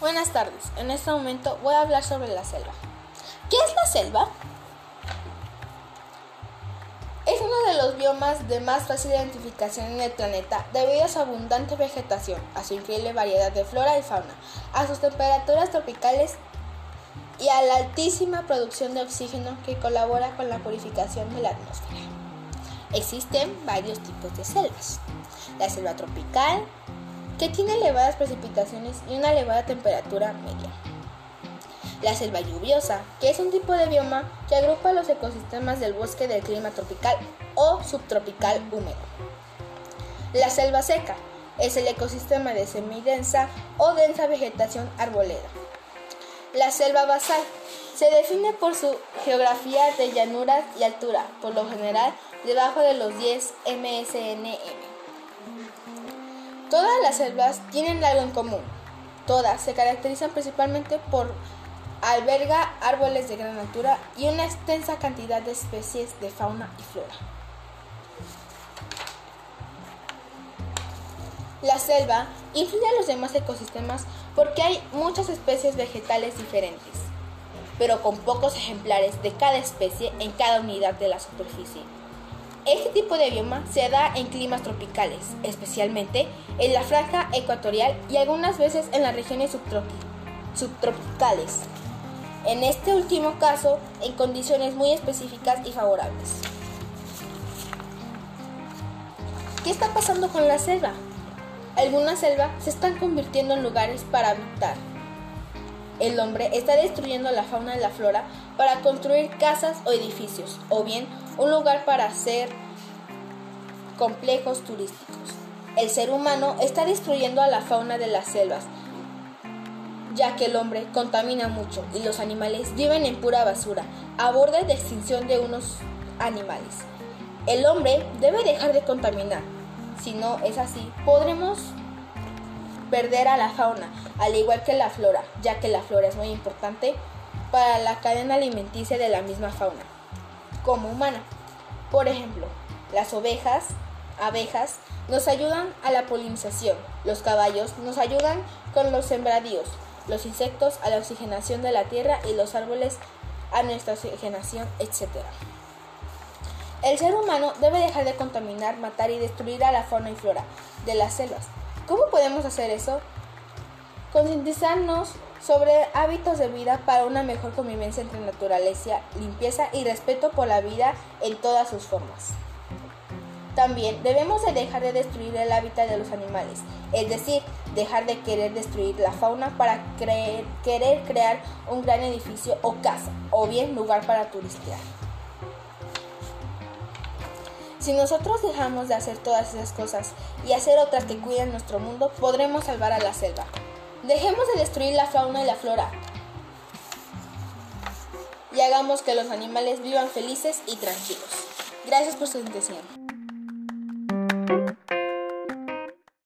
Buenas tardes. En este momento voy a hablar sobre la selva. ¿Qué es la selva? Es uno de los biomas de más fácil identificación en el planeta debido a su abundante vegetación, a su increíble variedad de flora y fauna, a sus temperaturas tropicales y a la altísima producción de oxígeno que colabora con la purificación de la atmósfera. Existen varios tipos de selvas. La selva tropical, que tiene elevadas precipitaciones y una elevada temperatura media. La selva lluviosa, que es un tipo de bioma que agrupa los ecosistemas del bosque del clima tropical o subtropical húmedo. La selva seca es el ecosistema de semidensa o densa vegetación arboleda. La selva basal se define por su geografía de llanuras y altura, por lo general debajo de los 10 msnm. Todas las selvas tienen algo en común. Todas se caracterizan principalmente por alberga árboles de gran altura y una extensa cantidad de especies de fauna y flora. La selva influye a los demás ecosistemas porque hay muchas especies vegetales diferentes, pero con pocos ejemplares de cada especie en cada unidad de la superficie. Este tipo de bioma se da en climas tropicales, especialmente en la franja ecuatorial y algunas veces en las regiones subtropicales. En este último caso, en condiciones muy específicas y favorables. ¿Qué está pasando con la selva? Algunas selvas se están convirtiendo en lugares para habitar. El hombre está destruyendo la fauna y la flora para construir casas o edificios, o bien un lugar para hacer complejos turísticos. El ser humano está destruyendo a la fauna de las selvas, ya que el hombre contamina mucho y los animales viven en pura basura, a borde de extinción de unos animales. El hombre debe dejar de contaminar. Si no es así, podremos perder a la fauna, al igual que la flora, ya que la flora es muy importante para la cadena alimenticia de la misma fauna, como humana. Por ejemplo, las ovejas, abejas, nos ayudan a la polinización, los caballos nos ayudan con los sembradíos, los insectos a la oxigenación de la tierra y los árboles a nuestra oxigenación, etc. El ser humano debe dejar de contaminar, matar y destruir a la fauna y flora de las selvas. ¿Cómo podemos hacer eso? Concientizarnos sobre hábitos de vida para una mejor convivencia entre naturaleza, limpieza y respeto por la vida en todas sus formas. También debemos de dejar de destruir el hábitat de los animales, es decir, dejar de querer destruir la fauna para querer crear un gran edificio o casa, o bien lugar para turistear. Si nosotros dejamos de hacer todas esas cosas y hacer otras que cuiden nuestro mundo, podremos salvar a la selva. Dejemos de destruir la fauna y la flora. Y hagamos que los animales vivan felices y tranquilos. Gracias por su atención.